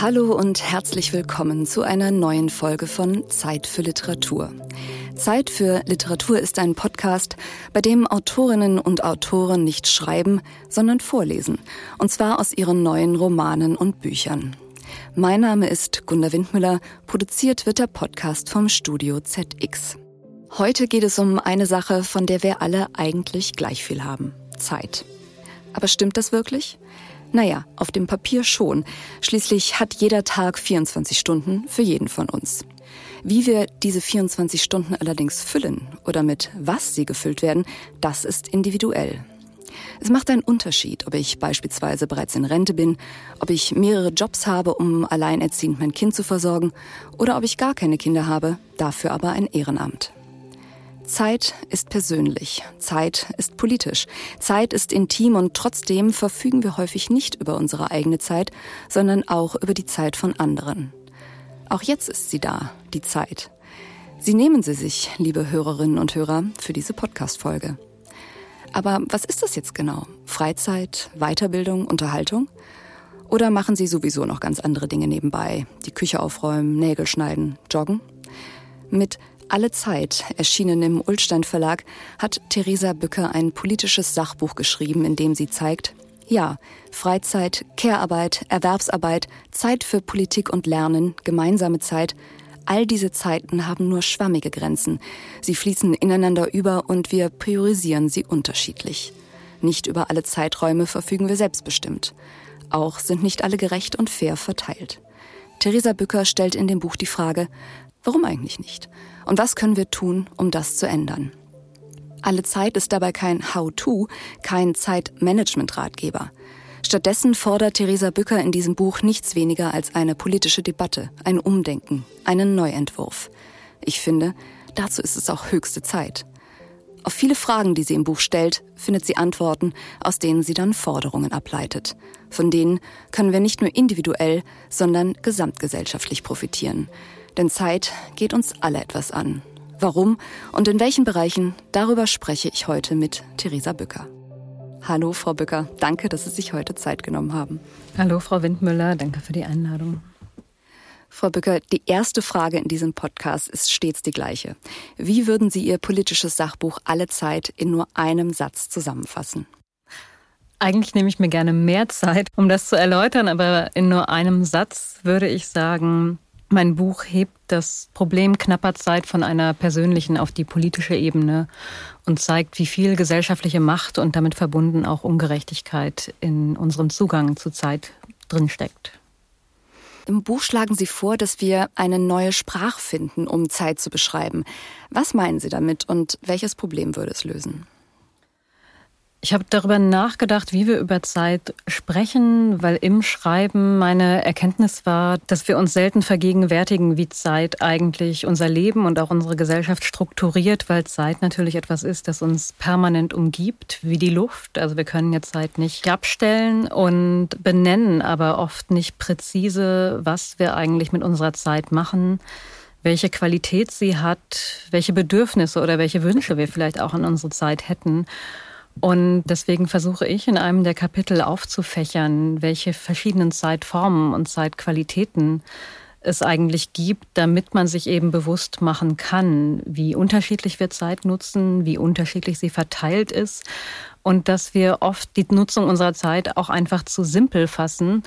Hallo und herzlich willkommen zu einer neuen Folge von Zeit für Literatur. Zeit für Literatur ist ein Podcast, bei dem Autorinnen und Autoren nicht schreiben, sondern vorlesen, und zwar aus ihren neuen Romanen und Büchern. Mein Name ist Gunda Windmüller, produziert wird der Podcast vom Studio ZX. Heute geht es um eine Sache, von der wir alle eigentlich gleich viel haben. Zeit. Aber stimmt das wirklich? Naja, auf dem Papier schon. Schließlich hat jeder Tag 24 Stunden für jeden von uns. Wie wir diese 24 Stunden allerdings füllen oder mit was sie gefüllt werden, das ist individuell. Es macht einen Unterschied, ob ich beispielsweise bereits in Rente bin, ob ich mehrere Jobs habe, um alleinerziehend mein Kind zu versorgen, oder ob ich gar keine Kinder habe, dafür aber ein Ehrenamt. Zeit ist persönlich, Zeit ist politisch, Zeit ist intim und trotzdem verfügen wir häufig nicht über unsere eigene Zeit, sondern auch über die Zeit von anderen. Auch jetzt ist sie da, die Zeit. Sie nehmen sie sich, liebe Hörerinnen und Hörer, für diese Podcast-Folge. Aber was ist das jetzt genau? Freizeit, Weiterbildung, Unterhaltung? Oder machen Sie sowieso noch ganz andere Dinge nebenbei? Die Küche aufräumen, Nägel schneiden, joggen? Mit alle Zeit, erschienen im Ulstein Verlag, hat Theresa Bücker ein politisches Sachbuch geschrieben, in dem sie zeigt, ja, Freizeit, Care-Arbeit, Erwerbsarbeit, Zeit für Politik und Lernen, gemeinsame Zeit, all diese Zeiten haben nur schwammige Grenzen. Sie fließen ineinander über und wir priorisieren sie unterschiedlich. Nicht über alle Zeiträume verfügen wir selbstbestimmt. Auch sind nicht alle gerecht und fair verteilt. Theresa Bücker stellt in dem Buch die Frage, warum eigentlich nicht? Und was können wir tun, um das zu ändern? Alle Zeit ist dabei kein How-to, kein Zeitmanagement-Ratgeber. Stattdessen fordert Theresa Bücker in diesem Buch nichts weniger als eine politische Debatte, ein Umdenken, einen Neuentwurf. Ich finde, dazu ist es auch höchste Zeit. Auf viele Fragen, die sie im Buch stellt, findet sie Antworten, aus denen sie dann Forderungen ableitet. Von denen können wir nicht nur individuell, sondern gesamtgesellschaftlich profitieren. Denn Zeit geht uns alle etwas an. Warum und in welchen Bereichen, darüber spreche ich heute mit Theresa Bücker. Hallo, Frau Bücker. Danke, dass Sie sich heute Zeit genommen haben. Hallo, Frau Windmüller. Danke für die Einladung. Frau Bücker, die erste Frage in diesem Podcast ist stets die gleiche. Wie würden Sie Ihr politisches Sachbuch Alle Zeit in nur einem Satz zusammenfassen? Eigentlich nehme ich mir gerne mehr Zeit, um das zu erläutern, aber in nur einem Satz würde ich sagen, mein Buch hebt das Problem knapper Zeit von einer persönlichen auf die politische Ebene und zeigt, wie viel gesellschaftliche Macht und damit verbunden auch Ungerechtigkeit in unserem Zugang zu Zeit drinsteckt. Im Buch schlagen Sie vor, dass wir eine neue Sprache finden, um Zeit zu beschreiben. Was meinen Sie damit und welches Problem würde es lösen? Ich habe darüber nachgedacht, wie wir über Zeit sprechen, weil im Schreiben meine Erkenntnis war, dass wir uns selten vergegenwärtigen, wie Zeit eigentlich unser Leben und auch unsere Gesellschaft strukturiert, weil Zeit natürlich etwas ist, das uns permanent umgibt, wie die Luft. Also wir können jetzt Zeit nicht abstellen und benennen aber oft nicht präzise, was wir eigentlich mit unserer Zeit machen welche Qualität sie hat, welche Bedürfnisse oder welche Wünsche wir vielleicht auch an unsere Zeit hätten. Und deswegen versuche ich in einem der Kapitel aufzufächern, welche verschiedenen Zeitformen und Zeitqualitäten es eigentlich gibt, damit man sich eben bewusst machen kann, wie unterschiedlich wir Zeit nutzen, wie unterschiedlich sie verteilt ist und dass wir oft die Nutzung unserer Zeit auch einfach zu simpel fassen,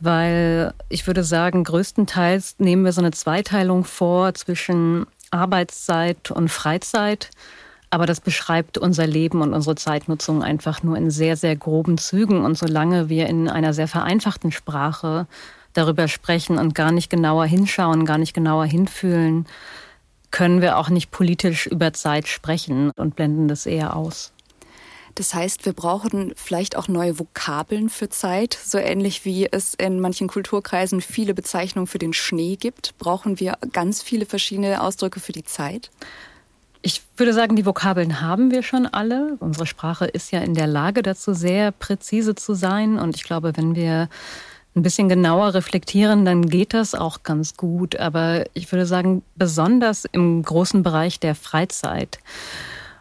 weil ich würde sagen, größtenteils nehmen wir so eine Zweiteilung vor zwischen Arbeitszeit und Freizeit. Aber das beschreibt unser Leben und unsere Zeitnutzung einfach nur in sehr, sehr groben Zügen. Und solange wir in einer sehr vereinfachten Sprache darüber sprechen und gar nicht genauer hinschauen, gar nicht genauer hinfühlen, können wir auch nicht politisch über Zeit sprechen und blenden das eher aus. Das heißt, wir brauchen vielleicht auch neue Vokabeln für Zeit, so ähnlich wie es in manchen Kulturkreisen viele Bezeichnungen für den Schnee gibt. Brauchen wir ganz viele verschiedene Ausdrücke für die Zeit? Ich würde sagen, die Vokabeln haben wir schon alle. Unsere Sprache ist ja in der Lage dazu, sehr präzise zu sein. Und ich glaube, wenn wir ein bisschen genauer reflektieren, dann geht das auch ganz gut. Aber ich würde sagen, besonders im großen Bereich der Freizeit.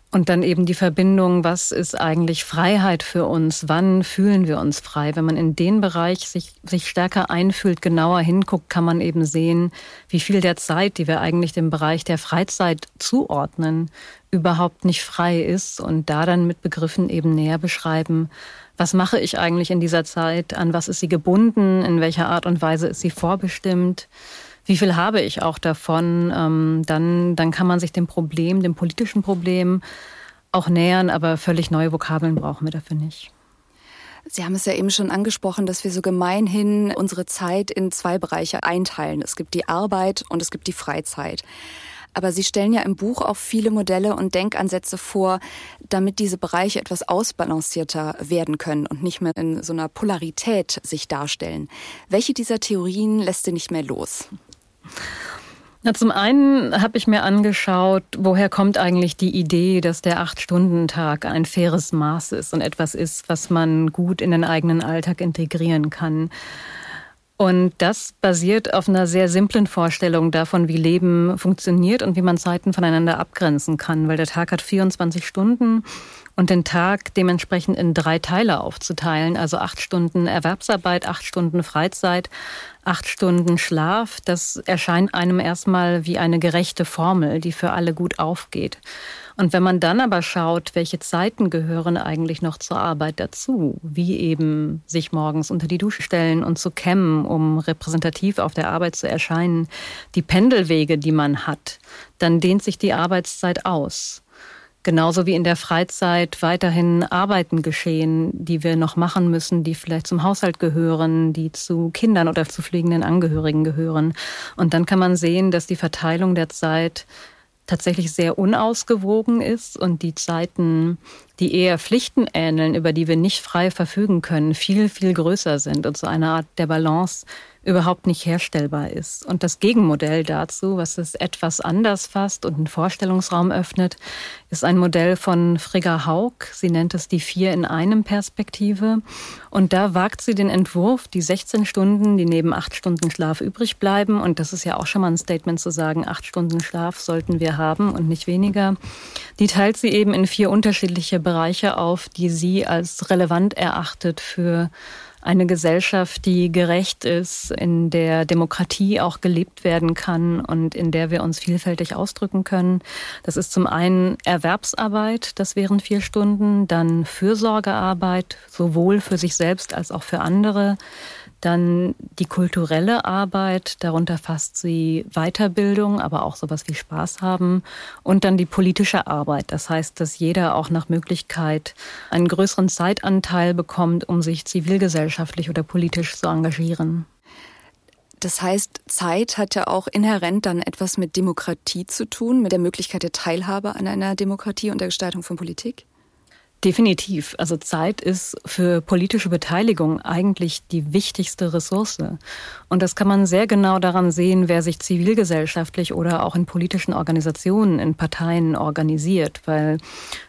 Und dann eben die Verbindung, was ist eigentlich Freiheit für uns? Wann fühlen wir uns frei? Wenn man in den Bereich sich, sich stärker einfühlt, genauer hinguckt, kann man eben sehen, wie viel der Zeit, die wir eigentlich dem Bereich der Freizeit zuordnen, überhaupt nicht frei ist und da dann mit Begriffen eben näher beschreiben, was mache ich eigentlich in dieser Zeit, an was ist sie gebunden, in welcher Art und Weise ist sie vorbestimmt wie viel habe ich auch davon, ähm, dann, dann kann man sich dem Problem, dem politischen Problem auch nähern, aber völlig neue Vokabeln brauchen wir dafür nicht. Sie haben es ja eben schon angesprochen, dass wir so gemeinhin unsere Zeit in zwei Bereiche einteilen. Es gibt die Arbeit und es gibt die Freizeit. Aber Sie stellen ja im Buch auch viele Modelle und Denkansätze vor, damit diese Bereiche etwas ausbalancierter werden können und nicht mehr in so einer Polarität sich darstellen. Welche dieser Theorien lässt Sie nicht mehr los? Na, zum einen habe ich mir angeschaut, woher kommt eigentlich die Idee, dass der Acht-Stunden-Tag ein faires Maß ist und etwas ist, was man gut in den eigenen Alltag integrieren kann. Und das basiert auf einer sehr simplen Vorstellung davon, wie Leben funktioniert und wie man Zeiten voneinander abgrenzen kann, weil der Tag hat 24 Stunden und den Tag dementsprechend in drei Teile aufzuteilen, also acht Stunden Erwerbsarbeit, acht Stunden Freizeit, acht Stunden Schlaf, das erscheint einem erstmal wie eine gerechte Formel, die für alle gut aufgeht. Und wenn man dann aber schaut, welche Zeiten gehören eigentlich noch zur Arbeit dazu, wie eben sich morgens unter die Dusche stellen und zu kämmen, um repräsentativ auf der Arbeit zu erscheinen, die Pendelwege, die man hat, dann dehnt sich die Arbeitszeit aus. Genauso wie in der Freizeit weiterhin Arbeiten geschehen, die wir noch machen müssen, die vielleicht zum Haushalt gehören, die zu Kindern oder zu pflegenden Angehörigen gehören. Und dann kann man sehen, dass die Verteilung der Zeit tatsächlich sehr unausgewogen ist und die Zeiten, die eher Pflichten ähneln, über die wir nicht frei verfügen können, viel, viel größer sind und so eine Art der Balance überhaupt nicht herstellbar ist. Und das Gegenmodell dazu, was es etwas anders fasst und einen Vorstellungsraum öffnet, ist ein Modell von Frigga Haug. Sie nennt es die Vier in einem Perspektive. Und da wagt sie den Entwurf, die 16 Stunden, die neben acht Stunden Schlaf übrig bleiben. Und das ist ja auch schon mal ein Statement zu sagen, acht Stunden Schlaf sollten wir haben und nicht weniger. Die teilt sie eben in vier unterschiedliche Bereiche auf, die sie als relevant erachtet für eine Gesellschaft, die gerecht ist, in der Demokratie auch gelebt werden kann und in der wir uns vielfältig ausdrücken können. Das ist zum einen Erwerbsarbeit, das wären vier Stunden, dann Fürsorgearbeit, sowohl für sich selbst als auch für andere. Dann die kulturelle Arbeit, darunter fasst sie Weiterbildung, aber auch sowas wie Spaß haben. Und dann die politische Arbeit, das heißt, dass jeder auch nach Möglichkeit einen größeren Zeitanteil bekommt, um sich zivilgesellschaftlich oder politisch zu engagieren. Das heißt, Zeit hat ja auch inhärent dann etwas mit Demokratie zu tun, mit der Möglichkeit der Teilhabe an einer Demokratie und der Gestaltung von Politik? Definitiv. Also Zeit ist für politische Beteiligung eigentlich die wichtigste Ressource. Und das kann man sehr genau daran sehen, wer sich zivilgesellschaftlich oder auch in politischen Organisationen, in Parteien organisiert. Weil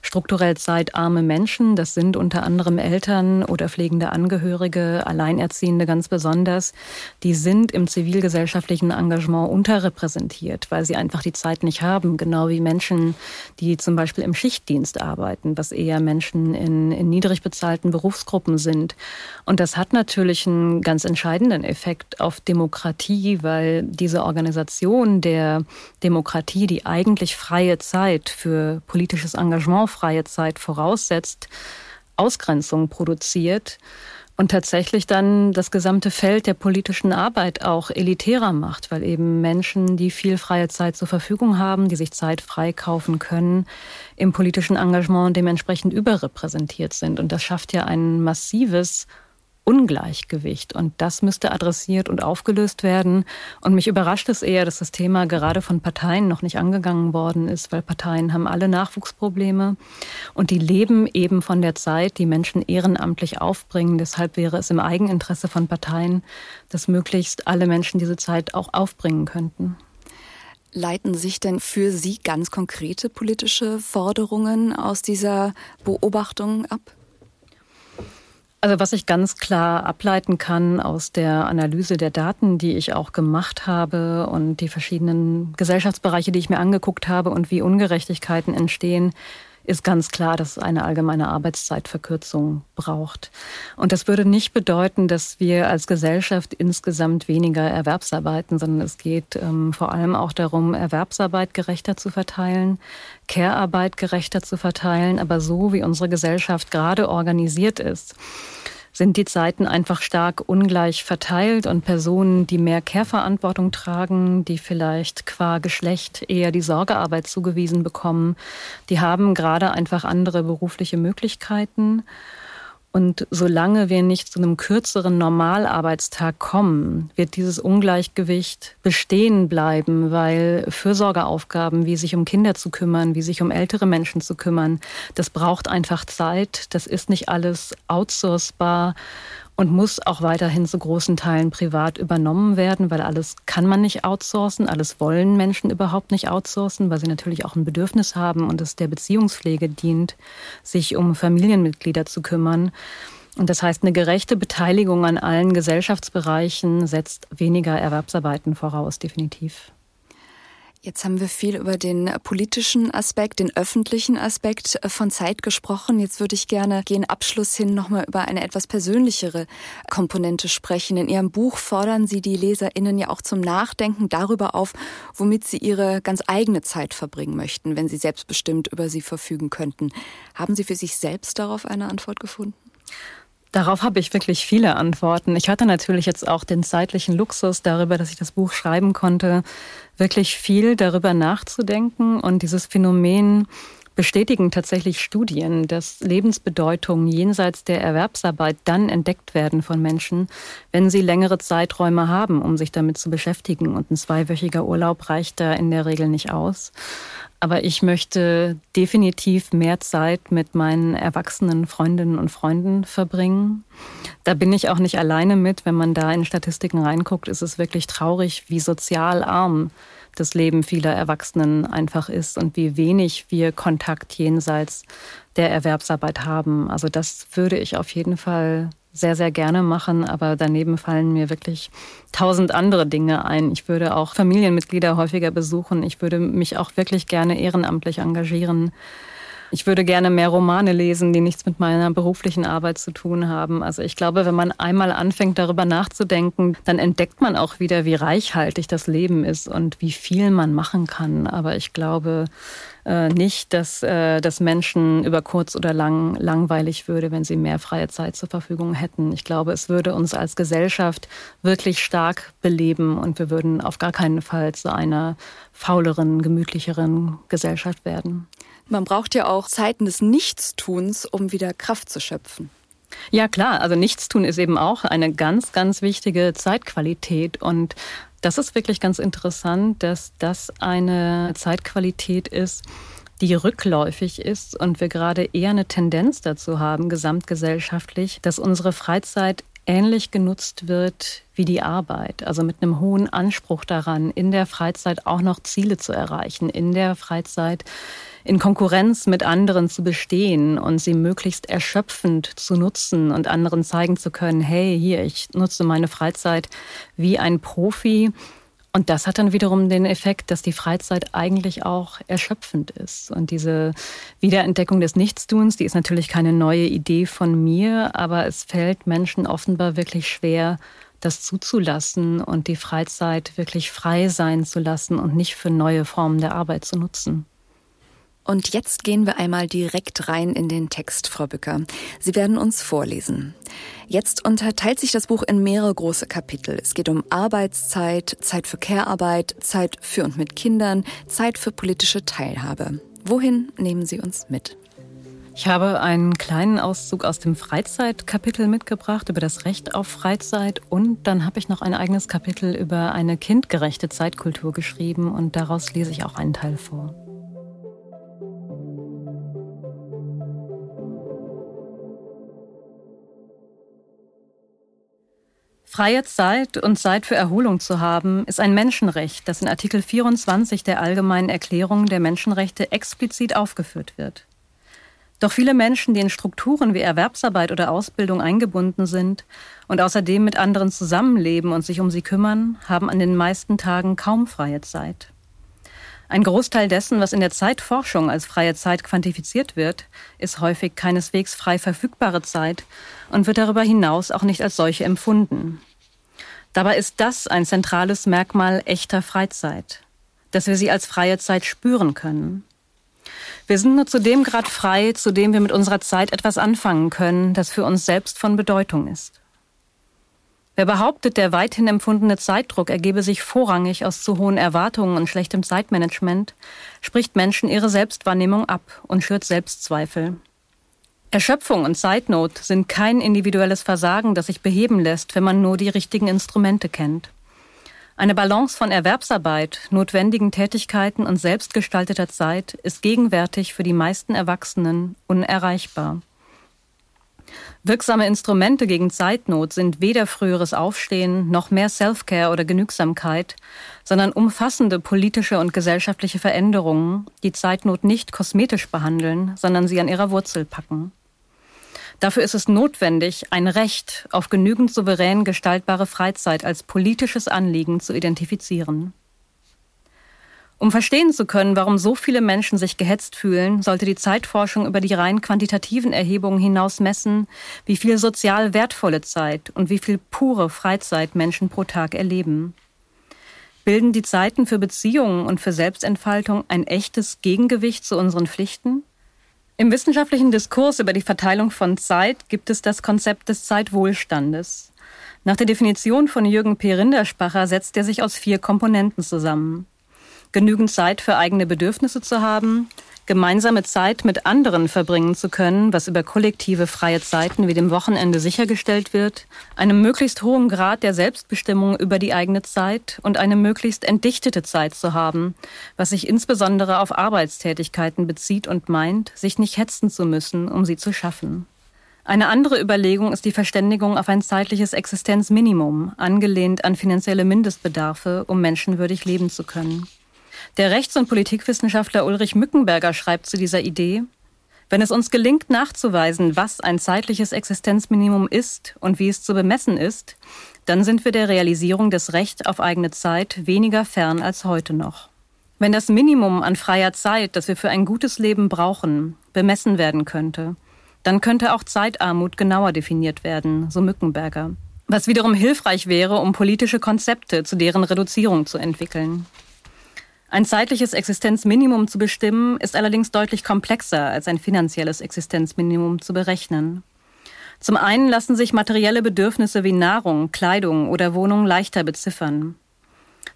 strukturell zeitarme Menschen, das sind unter anderem Eltern oder pflegende Angehörige, Alleinerziehende ganz besonders, die sind im zivilgesellschaftlichen Engagement unterrepräsentiert, weil sie einfach die Zeit nicht haben. Genau wie Menschen, die zum Beispiel im Schichtdienst arbeiten, was eher Menschen Menschen in, in niedrig bezahlten Berufsgruppen sind. Und das hat natürlich einen ganz entscheidenden Effekt auf Demokratie, weil diese Organisation der Demokratie, die eigentlich freie Zeit für politisches Engagement, freie Zeit voraussetzt, Ausgrenzung produziert und tatsächlich dann das gesamte Feld der politischen Arbeit auch elitärer macht, weil eben Menschen, die viel freie Zeit zur Verfügung haben, die sich Zeit freikaufen können, im politischen Engagement dementsprechend überrepräsentiert sind. Und das schafft ja ein massives Ungleichgewicht. Und das müsste adressiert und aufgelöst werden. Und mich überrascht es eher, dass das Thema gerade von Parteien noch nicht angegangen worden ist, weil Parteien haben alle Nachwuchsprobleme und die leben eben von der Zeit, die Menschen ehrenamtlich aufbringen. Deshalb wäre es im Eigeninteresse von Parteien, dass möglichst alle Menschen diese Zeit auch aufbringen könnten. Leiten sich denn für Sie ganz konkrete politische Forderungen aus dieser Beobachtung ab? Also was ich ganz klar ableiten kann aus der Analyse der Daten, die ich auch gemacht habe und die verschiedenen Gesellschaftsbereiche, die ich mir angeguckt habe und wie Ungerechtigkeiten entstehen, ist ganz klar, dass es eine allgemeine Arbeitszeitverkürzung braucht. Und das würde nicht bedeuten, dass wir als Gesellschaft insgesamt weniger Erwerbsarbeiten, sondern es geht ähm, vor allem auch darum, Erwerbsarbeit gerechter zu verteilen, Care-Arbeit gerechter zu verteilen, aber so wie unsere Gesellschaft gerade organisiert ist sind die Zeiten einfach stark ungleich verteilt und Personen, die mehr Care-Verantwortung tragen, die vielleicht qua Geschlecht eher die Sorgearbeit zugewiesen bekommen, die haben gerade einfach andere berufliche Möglichkeiten. Und solange wir nicht zu einem kürzeren Normalarbeitstag kommen, wird dieses Ungleichgewicht bestehen bleiben, weil Fürsorgeaufgaben, wie sich um Kinder zu kümmern, wie sich um ältere Menschen zu kümmern, das braucht einfach Zeit. Das ist nicht alles outsourcebar und muss auch weiterhin zu großen Teilen privat übernommen werden, weil alles kann man nicht outsourcen, alles wollen Menschen überhaupt nicht outsourcen, weil sie natürlich auch ein Bedürfnis haben und es der Beziehungspflege dient, sich um Familienmitglieder zu kümmern. Und das heißt, eine gerechte Beteiligung an allen Gesellschaftsbereichen setzt weniger Erwerbsarbeiten voraus, definitiv. Jetzt haben wir viel über den politischen Aspekt, den öffentlichen Aspekt äh, von Zeit gesprochen. Jetzt würde ich gerne gegen Abschluss hin nochmal über eine etwas persönlichere Komponente sprechen. In Ihrem Buch fordern Sie die LeserInnen ja auch zum Nachdenken darüber auf, womit sie ihre ganz eigene Zeit verbringen möchten, wenn sie selbstbestimmt über sie verfügen könnten. Haben Sie für sich selbst darauf eine Antwort gefunden? Darauf habe ich wirklich viele Antworten. Ich hatte natürlich jetzt auch den zeitlichen Luxus darüber, dass ich das Buch schreiben konnte, wirklich viel darüber nachzudenken und dieses Phänomen bestätigen tatsächlich Studien, dass Lebensbedeutungen jenseits der Erwerbsarbeit dann entdeckt werden von Menschen, wenn sie längere Zeiträume haben, um sich damit zu beschäftigen. Und ein zweiwöchiger Urlaub reicht da in der Regel nicht aus. Aber ich möchte definitiv mehr Zeit mit meinen erwachsenen Freundinnen und Freunden verbringen. Da bin ich auch nicht alleine mit. Wenn man da in Statistiken reinguckt, ist es wirklich traurig, wie sozial arm das Leben vieler Erwachsenen einfach ist und wie wenig wir Kontakt jenseits der Erwerbsarbeit haben. Also das würde ich auf jeden Fall sehr, sehr gerne machen, aber daneben fallen mir wirklich tausend andere Dinge ein. Ich würde auch Familienmitglieder häufiger besuchen. Ich würde mich auch wirklich gerne ehrenamtlich engagieren. Ich würde gerne mehr Romane lesen, die nichts mit meiner beruflichen Arbeit zu tun haben. Also ich glaube, wenn man einmal anfängt, darüber nachzudenken, dann entdeckt man auch wieder, wie reichhaltig das Leben ist und wie viel man machen kann. Aber ich glaube, äh, nicht, dass äh, das Menschen über kurz oder lang langweilig würde, wenn sie mehr freie Zeit zur Verfügung hätten. Ich glaube, es würde uns als Gesellschaft wirklich stark beleben und wir würden auf gar keinen Fall zu einer fauleren, gemütlicheren Gesellschaft werden. Man braucht ja auch Zeiten des Nichtstuns, um wieder Kraft zu schöpfen. Ja klar, also Nichtstun ist eben auch eine ganz, ganz wichtige Zeitqualität und das ist wirklich ganz interessant, dass das eine Zeitqualität ist, die rückläufig ist und wir gerade eher eine Tendenz dazu haben, gesamtgesellschaftlich, dass unsere Freizeit ähnlich genutzt wird wie die Arbeit, also mit einem hohen Anspruch daran, in der Freizeit auch noch Ziele zu erreichen, in der Freizeit in Konkurrenz mit anderen zu bestehen und sie möglichst erschöpfend zu nutzen und anderen zeigen zu können, hey, hier, ich nutze meine Freizeit wie ein Profi. Und das hat dann wiederum den Effekt, dass die Freizeit eigentlich auch erschöpfend ist. Und diese Wiederentdeckung des Nichtstuns, die ist natürlich keine neue Idee von mir, aber es fällt Menschen offenbar wirklich schwer, das zuzulassen und die Freizeit wirklich frei sein zu lassen und nicht für neue Formen der Arbeit zu nutzen. Und jetzt gehen wir einmal direkt rein in den Text, Frau Bücker. Sie werden uns vorlesen. Jetzt unterteilt sich das Buch in mehrere große Kapitel. Es geht um Arbeitszeit, Zeit für Care-Arbeit, Zeit für und mit Kindern, Zeit für politische Teilhabe. Wohin nehmen Sie uns mit? Ich habe einen kleinen Auszug aus dem Freizeitkapitel mitgebracht über das Recht auf Freizeit und dann habe ich noch ein eigenes Kapitel über eine kindgerechte Zeitkultur geschrieben und daraus lese ich auch einen Teil vor. Freie Zeit und Zeit für Erholung zu haben, ist ein Menschenrecht, das in Artikel 24 der Allgemeinen Erklärung der Menschenrechte explizit aufgeführt wird. Doch viele Menschen, die in Strukturen wie Erwerbsarbeit oder Ausbildung eingebunden sind und außerdem mit anderen zusammenleben und sich um sie kümmern, haben an den meisten Tagen kaum freie Zeit. Ein Großteil dessen, was in der Zeitforschung als freie Zeit quantifiziert wird, ist häufig keineswegs frei verfügbare Zeit und wird darüber hinaus auch nicht als solche empfunden. Dabei ist das ein zentrales Merkmal echter Freizeit, dass wir sie als freie Zeit spüren können. Wir sind nur zu dem Grad frei, zu dem wir mit unserer Zeit etwas anfangen können, das für uns selbst von Bedeutung ist. Wer behauptet, der weithin empfundene Zeitdruck ergebe sich vorrangig aus zu hohen Erwartungen und schlechtem Zeitmanagement, spricht Menschen ihre Selbstwahrnehmung ab und schürt Selbstzweifel. Erschöpfung und Zeitnot sind kein individuelles Versagen, das sich beheben lässt, wenn man nur die richtigen Instrumente kennt. Eine Balance von Erwerbsarbeit, notwendigen Tätigkeiten und selbstgestalteter Zeit ist gegenwärtig für die meisten Erwachsenen unerreichbar. Wirksame Instrumente gegen Zeitnot sind weder früheres Aufstehen noch mehr Self-Care oder Genügsamkeit, sondern umfassende politische und gesellschaftliche Veränderungen, die Zeitnot nicht kosmetisch behandeln, sondern sie an ihrer Wurzel packen. Dafür ist es notwendig, ein Recht auf genügend souverän gestaltbare Freizeit als politisches Anliegen zu identifizieren. Um verstehen zu können, warum so viele Menschen sich gehetzt fühlen, sollte die Zeitforschung über die rein quantitativen Erhebungen hinaus messen, wie viel sozial wertvolle Zeit und wie viel pure Freizeit Menschen pro Tag erleben. Bilden die Zeiten für Beziehungen und für Selbstentfaltung ein echtes Gegengewicht zu unseren Pflichten? Im wissenschaftlichen Diskurs über die Verteilung von Zeit gibt es das Konzept des Zeitwohlstandes. Nach der Definition von Jürgen P. Rinderspacher setzt er sich aus vier Komponenten zusammen genügend Zeit für eigene Bedürfnisse zu haben, gemeinsame Zeit mit anderen verbringen zu können, was über kollektive freie Zeiten wie dem Wochenende sichergestellt wird, einem möglichst hohen Grad der Selbstbestimmung über die eigene Zeit und eine möglichst entdichtete Zeit zu haben, was sich insbesondere auf Arbeitstätigkeiten bezieht und meint, sich nicht hetzen zu müssen, um sie zu schaffen. Eine andere Überlegung ist die Verständigung auf ein zeitliches Existenzminimum, angelehnt an finanzielle Mindestbedarfe, um menschenwürdig leben zu können. Der Rechts- und Politikwissenschaftler Ulrich Mückenberger schreibt zu dieser Idee, wenn es uns gelingt nachzuweisen, was ein zeitliches Existenzminimum ist und wie es zu bemessen ist, dann sind wir der Realisierung des Rechts auf eigene Zeit weniger fern als heute noch. Wenn das Minimum an freier Zeit, das wir für ein gutes Leben brauchen, bemessen werden könnte, dann könnte auch Zeitarmut genauer definiert werden, so Mückenberger, was wiederum hilfreich wäre, um politische Konzepte zu deren Reduzierung zu entwickeln. Ein zeitliches Existenzminimum zu bestimmen, ist allerdings deutlich komplexer als ein finanzielles Existenzminimum zu berechnen. Zum einen lassen sich materielle Bedürfnisse wie Nahrung, Kleidung oder Wohnung leichter beziffern.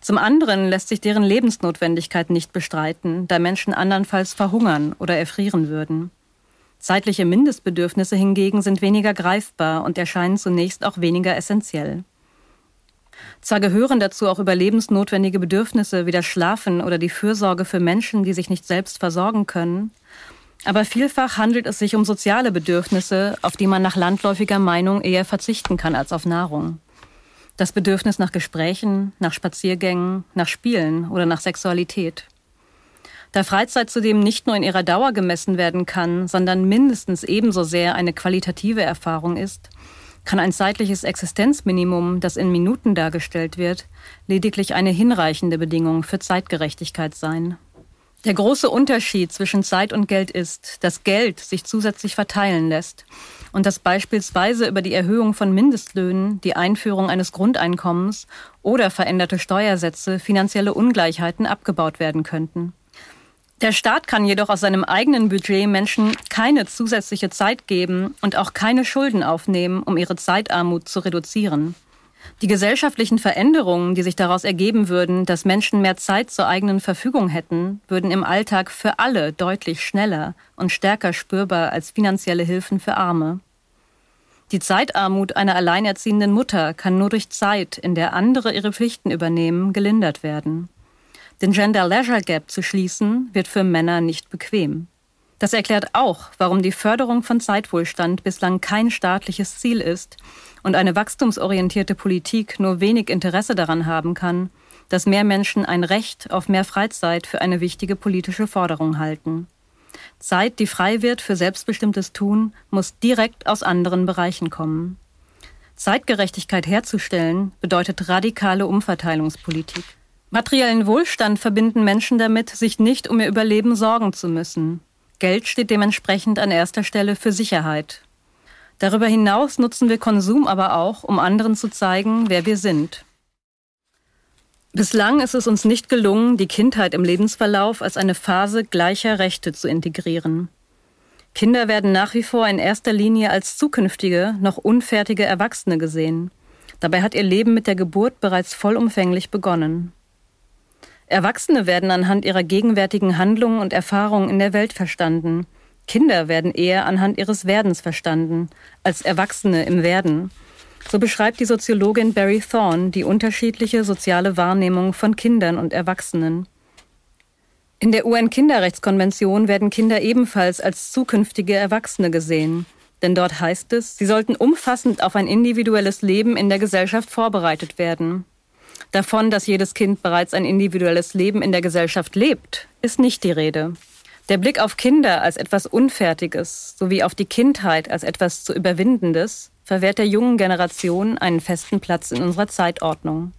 Zum anderen lässt sich deren Lebensnotwendigkeit nicht bestreiten, da Menschen andernfalls verhungern oder erfrieren würden. Zeitliche Mindestbedürfnisse hingegen sind weniger greifbar und erscheinen zunächst auch weniger essentiell. Zwar gehören dazu auch überlebensnotwendige Bedürfnisse wie das Schlafen oder die Fürsorge für Menschen, die sich nicht selbst versorgen können, aber vielfach handelt es sich um soziale Bedürfnisse, auf die man nach landläufiger Meinung eher verzichten kann als auf Nahrung. Das Bedürfnis nach Gesprächen, nach Spaziergängen, nach Spielen oder nach Sexualität. Da Freizeit zudem nicht nur in ihrer Dauer gemessen werden kann, sondern mindestens ebenso sehr eine qualitative Erfahrung ist, kann ein zeitliches Existenzminimum, das in Minuten dargestellt wird, lediglich eine hinreichende Bedingung für Zeitgerechtigkeit sein. Der große Unterschied zwischen Zeit und Geld ist, dass Geld sich zusätzlich verteilen lässt und dass beispielsweise über die Erhöhung von Mindestlöhnen, die Einführung eines Grundeinkommens oder veränderte Steuersätze finanzielle Ungleichheiten abgebaut werden könnten. Der Staat kann jedoch aus seinem eigenen Budget Menschen keine zusätzliche Zeit geben und auch keine Schulden aufnehmen, um ihre Zeitarmut zu reduzieren. Die gesellschaftlichen Veränderungen, die sich daraus ergeben würden, dass Menschen mehr Zeit zur eigenen Verfügung hätten, würden im Alltag für alle deutlich schneller und stärker spürbar als finanzielle Hilfen für Arme. Die Zeitarmut einer alleinerziehenden Mutter kann nur durch Zeit, in der andere ihre Pflichten übernehmen, gelindert werden. Den Gender Leisure Gap zu schließen, wird für Männer nicht bequem. Das erklärt auch, warum die Förderung von Zeitwohlstand bislang kein staatliches Ziel ist und eine wachstumsorientierte Politik nur wenig Interesse daran haben kann, dass mehr Menschen ein Recht auf mehr Freizeit für eine wichtige politische Forderung halten. Zeit, die frei wird für selbstbestimmtes Tun, muss direkt aus anderen Bereichen kommen. Zeitgerechtigkeit herzustellen bedeutet radikale Umverteilungspolitik. Materiellen Wohlstand verbinden Menschen damit, sich nicht um ihr Überleben sorgen zu müssen. Geld steht dementsprechend an erster Stelle für Sicherheit. Darüber hinaus nutzen wir Konsum aber auch, um anderen zu zeigen, wer wir sind. Bislang ist es uns nicht gelungen, die Kindheit im Lebensverlauf als eine Phase gleicher Rechte zu integrieren. Kinder werden nach wie vor in erster Linie als zukünftige, noch unfertige Erwachsene gesehen. Dabei hat ihr Leben mit der Geburt bereits vollumfänglich begonnen. Erwachsene werden anhand ihrer gegenwärtigen Handlungen und Erfahrungen in der Welt verstanden. Kinder werden eher anhand ihres Werdens verstanden, als Erwachsene im Werden. So beschreibt die Soziologin Barry Thorne die unterschiedliche soziale Wahrnehmung von Kindern und Erwachsenen. In der UN-Kinderrechtskonvention werden Kinder ebenfalls als zukünftige Erwachsene gesehen. Denn dort heißt es, sie sollten umfassend auf ein individuelles Leben in der Gesellschaft vorbereitet werden. Davon, dass jedes Kind bereits ein individuelles Leben in der Gesellschaft lebt, ist nicht die Rede. Der Blick auf Kinder als etwas Unfertiges sowie auf die Kindheit als etwas zu Überwindendes verwehrt der jungen Generation einen festen Platz in unserer Zeitordnung.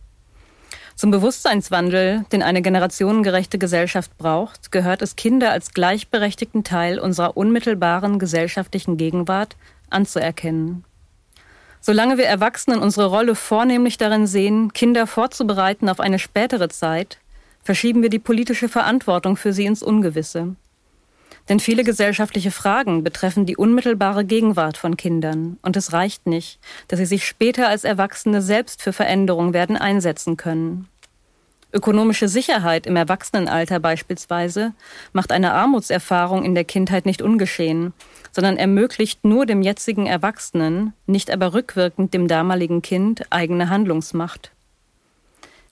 Zum Bewusstseinswandel, den eine generationengerechte Gesellschaft braucht, gehört es, Kinder als gleichberechtigten Teil unserer unmittelbaren gesellschaftlichen Gegenwart anzuerkennen. Solange wir Erwachsenen unsere Rolle vornehmlich darin sehen, Kinder vorzubereiten auf eine spätere Zeit, verschieben wir die politische Verantwortung für sie ins Ungewisse. Denn viele gesellschaftliche Fragen betreffen die unmittelbare Gegenwart von Kindern. Und es reicht nicht, dass sie sich später als Erwachsene selbst für Veränderung werden einsetzen können. Ökonomische Sicherheit im Erwachsenenalter beispielsweise macht eine Armutserfahrung in der Kindheit nicht ungeschehen, sondern ermöglicht nur dem jetzigen Erwachsenen, nicht aber rückwirkend dem damaligen Kind, eigene Handlungsmacht.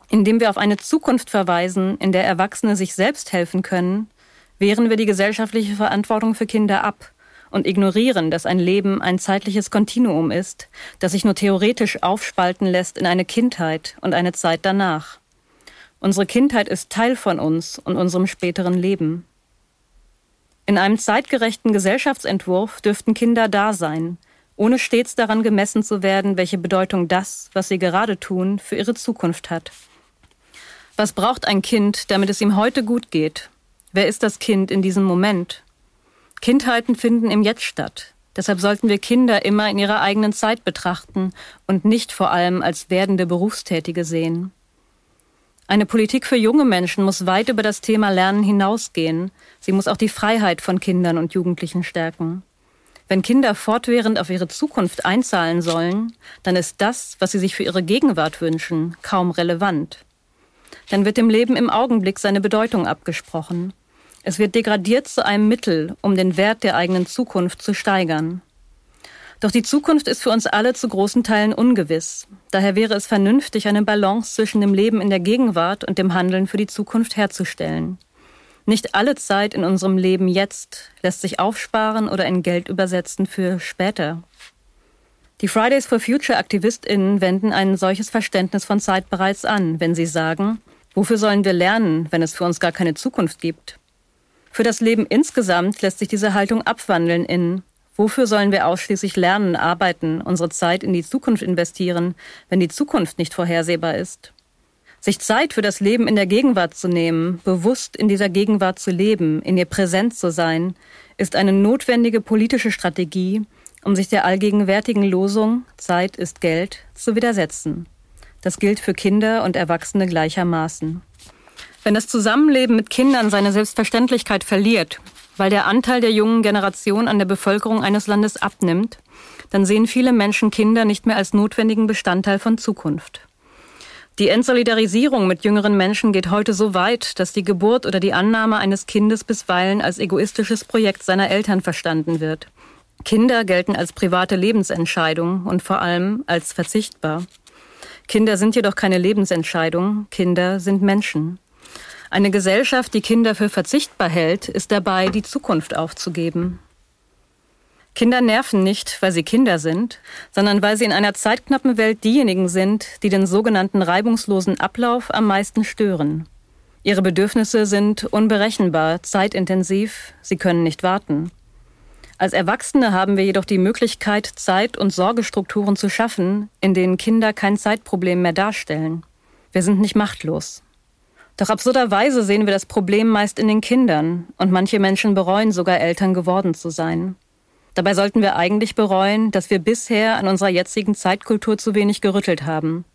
Indem wir auf eine Zukunft verweisen, in der Erwachsene sich selbst helfen können, wehren wir die gesellschaftliche Verantwortung für Kinder ab und ignorieren, dass ein Leben ein zeitliches Kontinuum ist, das sich nur theoretisch aufspalten lässt in eine Kindheit und eine Zeit danach. Unsere Kindheit ist Teil von uns und unserem späteren Leben. In einem zeitgerechten Gesellschaftsentwurf dürften Kinder da sein, ohne stets daran gemessen zu werden, welche Bedeutung das, was sie gerade tun, für ihre Zukunft hat. Was braucht ein Kind, damit es ihm heute gut geht Wer ist das Kind in diesem Moment? Kindheiten finden im Jetzt statt. Deshalb sollten wir Kinder immer in ihrer eigenen Zeit betrachten und nicht vor allem als werdende Berufstätige sehen. Eine Politik für junge Menschen muss weit über das Thema Lernen hinausgehen. Sie muss auch die Freiheit von Kindern und Jugendlichen stärken. Wenn Kinder fortwährend auf ihre Zukunft einzahlen sollen, dann ist das, was sie sich für ihre Gegenwart wünschen, kaum relevant. Dann wird dem Leben im Augenblick seine Bedeutung abgesprochen. Es wird degradiert zu einem Mittel, um den Wert der eigenen Zukunft zu steigern. Doch die Zukunft ist für uns alle zu großen Teilen ungewiss. Daher wäre es vernünftig, eine Balance zwischen dem Leben in der Gegenwart und dem Handeln für die Zukunft herzustellen. Nicht alle Zeit in unserem Leben jetzt lässt sich aufsparen oder in Geld übersetzen für später. Die Fridays for Future Aktivistinnen wenden ein solches Verständnis von Zeit bereits an, wenn sie sagen, wofür sollen wir lernen, wenn es für uns gar keine Zukunft gibt? Für das Leben insgesamt lässt sich diese Haltung abwandeln in Wofür sollen wir ausschließlich lernen, arbeiten, unsere Zeit in die Zukunft investieren, wenn die Zukunft nicht vorhersehbar ist? Sich Zeit für das Leben in der Gegenwart zu nehmen, bewusst in dieser Gegenwart zu leben, in ihr präsent zu sein, ist eine notwendige politische Strategie, um sich der allgegenwärtigen Losung Zeit ist Geld zu widersetzen. Das gilt für Kinder und Erwachsene gleichermaßen. Wenn das Zusammenleben mit Kindern seine Selbstverständlichkeit verliert, weil der Anteil der jungen Generation an der Bevölkerung eines Landes abnimmt, dann sehen viele Menschen Kinder nicht mehr als notwendigen Bestandteil von Zukunft. Die Entsolidarisierung mit jüngeren Menschen geht heute so weit, dass die Geburt oder die Annahme eines Kindes bisweilen als egoistisches Projekt seiner Eltern verstanden wird. Kinder gelten als private Lebensentscheidung und vor allem als verzichtbar. Kinder sind jedoch keine Lebensentscheidung, Kinder sind Menschen. Eine Gesellschaft, die Kinder für verzichtbar hält, ist dabei, die Zukunft aufzugeben. Kinder nerven nicht, weil sie Kinder sind, sondern weil sie in einer zeitknappen Welt diejenigen sind, die den sogenannten reibungslosen Ablauf am meisten stören. Ihre Bedürfnisse sind unberechenbar, zeitintensiv, sie können nicht warten. Als Erwachsene haben wir jedoch die Möglichkeit, Zeit- und Sorgestrukturen zu schaffen, in denen Kinder kein Zeitproblem mehr darstellen. Wir sind nicht machtlos. Doch absurderweise sehen wir das Problem meist in den Kindern und manche Menschen bereuen sogar Eltern geworden zu sein. Dabei sollten wir eigentlich bereuen, dass wir bisher an unserer jetzigen Zeitkultur zu wenig gerüttelt haben.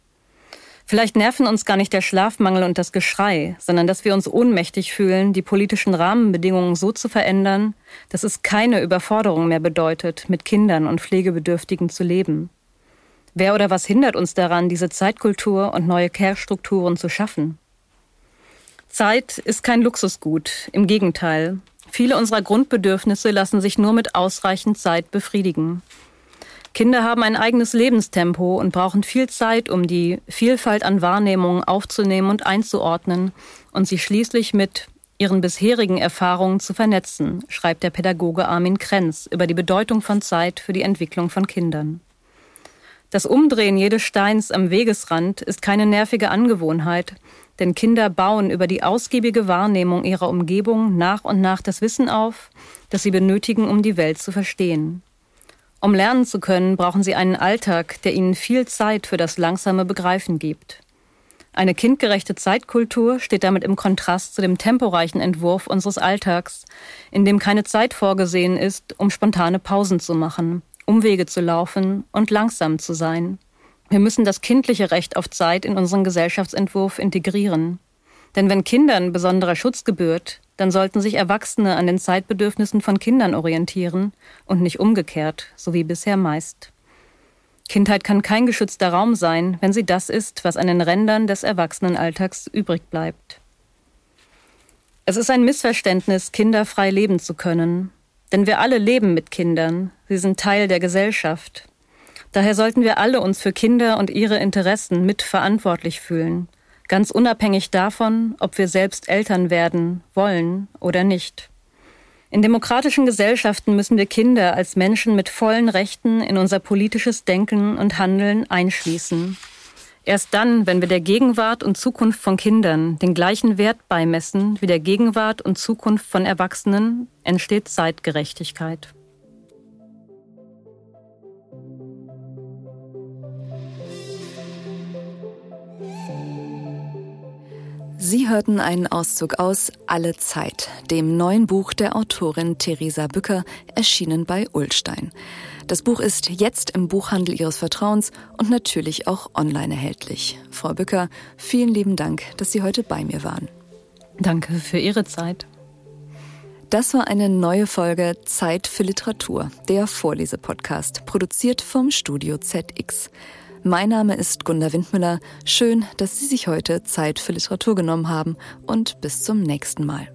Vielleicht nerven uns gar nicht der Schlafmangel und das Geschrei, sondern dass wir uns ohnmächtig fühlen, die politischen Rahmenbedingungen so zu verändern, dass es keine Überforderung mehr bedeutet, mit Kindern und Pflegebedürftigen zu leben. Wer oder was hindert uns daran, diese Zeitkultur und neue Care-Strukturen zu schaffen? Zeit ist kein Luxusgut, im Gegenteil. Viele unserer Grundbedürfnisse lassen sich nur mit ausreichend Zeit befriedigen. Kinder haben ein eigenes Lebenstempo und brauchen viel Zeit, um die Vielfalt an Wahrnehmungen aufzunehmen und einzuordnen und sie schließlich mit ihren bisherigen Erfahrungen zu vernetzen, schreibt der Pädagoge Armin Krenz über die Bedeutung von Zeit für die Entwicklung von Kindern. Das Umdrehen jedes Steins am Wegesrand ist keine nervige Angewohnheit, denn Kinder bauen über die ausgiebige Wahrnehmung ihrer Umgebung nach und nach das Wissen auf, das sie benötigen, um die Welt zu verstehen. Um lernen zu können, brauchen sie einen Alltag, der ihnen viel Zeit für das langsame Begreifen gibt. Eine kindgerechte Zeitkultur steht damit im Kontrast zu dem temporeichen Entwurf unseres Alltags, in dem keine Zeit vorgesehen ist, um spontane Pausen zu machen, Umwege zu laufen und langsam zu sein. Wir müssen das kindliche Recht auf Zeit in unseren Gesellschaftsentwurf integrieren. Denn wenn Kindern besonderer Schutz gebührt, dann sollten sich Erwachsene an den Zeitbedürfnissen von Kindern orientieren und nicht umgekehrt, so wie bisher meist. Kindheit kann kein geschützter Raum sein, wenn sie das ist, was an den Rändern des Erwachsenenalltags übrig bleibt. Es ist ein Missverständnis, Kinder frei leben zu können. Denn wir alle leben mit Kindern, sie sind Teil der Gesellschaft. Daher sollten wir alle uns für Kinder und ihre Interessen mitverantwortlich fühlen, ganz unabhängig davon, ob wir selbst Eltern werden wollen oder nicht. In demokratischen Gesellschaften müssen wir Kinder als Menschen mit vollen Rechten in unser politisches Denken und Handeln einschließen. Erst dann, wenn wir der Gegenwart und Zukunft von Kindern den gleichen Wert beimessen wie der Gegenwart und Zukunft von Erwachsenen, entsteht Zeitgerechtigkeit. Sie hörten einen Auszug aus Alle Zeit, dem neuen Buch der Autorin Theresa Bücker, erschienen bei Ullstein. Das Buch ist jetzt im Buchhandel Ihres Vertrauens und natürlich auch online erhältlich. Frau Bücker, vielen lieben Dank, dass Sie heute bei mir waren. Danke für Ihre Zeit. Das war eine neue Folge Zeit für Literatur, der Vorlesepodcast, produziert vom Studio ZX. Mein Name ist Gunda Windmüller. Schön, dass Sie sich heute Zeit für Literatur genommen haben und bis zum nächsten Mal.